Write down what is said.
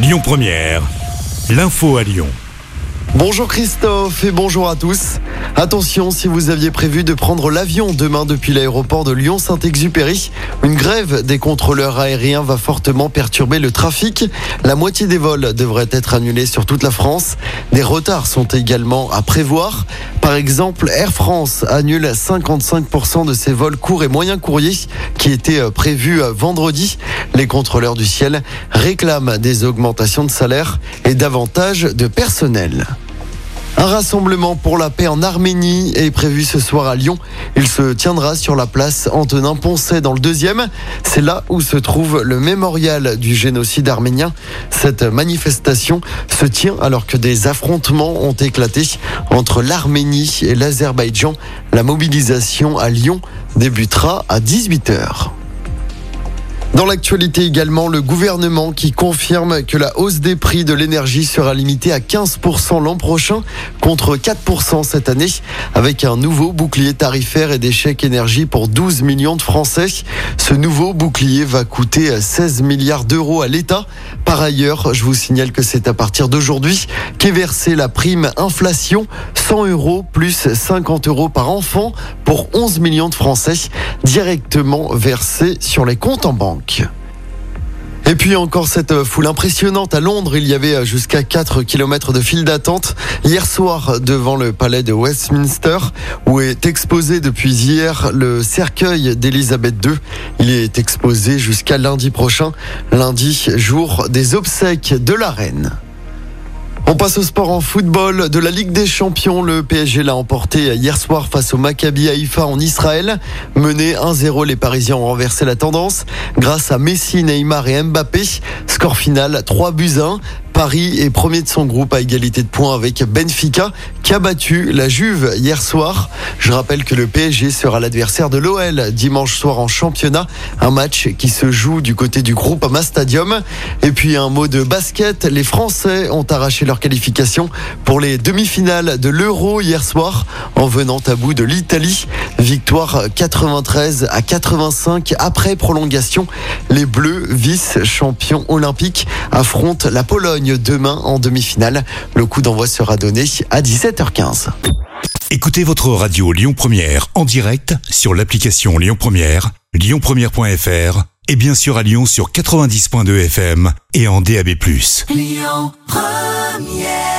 Lyon Première, l'info à Lyon. Bonjour Christophe et bonjour à tous. Attention, si vous aviez prévu de prendre l'avion demain depuis l'aéroport de Lyon-Saint-Exupéry, une grève des contrôleurs aériens va fortement perturber le trafic. La moitié des vols devraient être annulés sur toute la France. Des retards sont également à prévoir. Par exemple, Air France annule 55% de ses vols courts et moyens courriers qui étaient prévus vendredi. Les contrôleurs du ciel réclament des augmentations de salaire et davantage de personnel. Un rassemblement pour la paix en Arménie est prévu ce soir à Lyon. Il se tiendra sur la place Antonin Poncet dans le deuxième. C'est là où se trouve le mémorial du génocide arménien. Cette manifestation se tient alors que des affrontements ont éclaté entre l'Arménie et l'Azerbaïdjan. La mobilisation à Lyon débutera à 18h. Dans l'actualité également, le gouvernement qui confirme que la hausse des prix de l'énergie sera limitée à 15% l'an prochain contre 4% cette année avec un nouveau bouclier tarifaire et des chèques énergie pour 12 millions de Français. Ce nouveau bouclier va coûter 16 milliards d'euros à l'État. Par ailleurs, je vous signale que c'est à partir d'aujourd'hui qu'est versée la prime inflation 100 euros plus 50 euros par enfant pour 11 millions de Français directement versés sur les comptes en banque. Et puis encore cette foule impressionnante à Londres. Il y avait jusqu'à 4 km de file d'attente hier soir devant le palais de Westminster où est exposé depuis hier le cercueil d'Elisabeth II. Il est exposé jusqu'à lundi prochain, lundi jour des obsèques de la reine. On passe au sport en football de la Ligue des Champions. Le PSG l'a emporté hier soir face au Maccabi Haïfa en Israël. Mené 1-0, les Parisiens ont renversé la tendance grâce à Messi, Neymar et Mbappé. Score final 3 buts 1. Paris est premier de son groupe à égalité de points avec Benfica qui a battu la Juve hier soir. Je rappelle que le PSG sera l'adversaire de l'OL dimanche soir en championnat. Un match qui se joue du côté du groupe Ama Stadium. Et puis un mot de basket. Les Français ont arraché leur qualification pour les demi-finales de l'Euro hier soir en venant à bout de l'Italie. Victoire 93 à 85 après prolongation. Les Bleus, vice-champions olympiques, affrontent la Pologne demain en demi-finale. Le coup d'envoi sera donné à 17h15. Écoutez votre radio Lyon Première en direct sur l'application Lyon Première, lyonpremière.fr et bien sûr à Lyon sur 90.2 FM et en DAB+. Lyon Première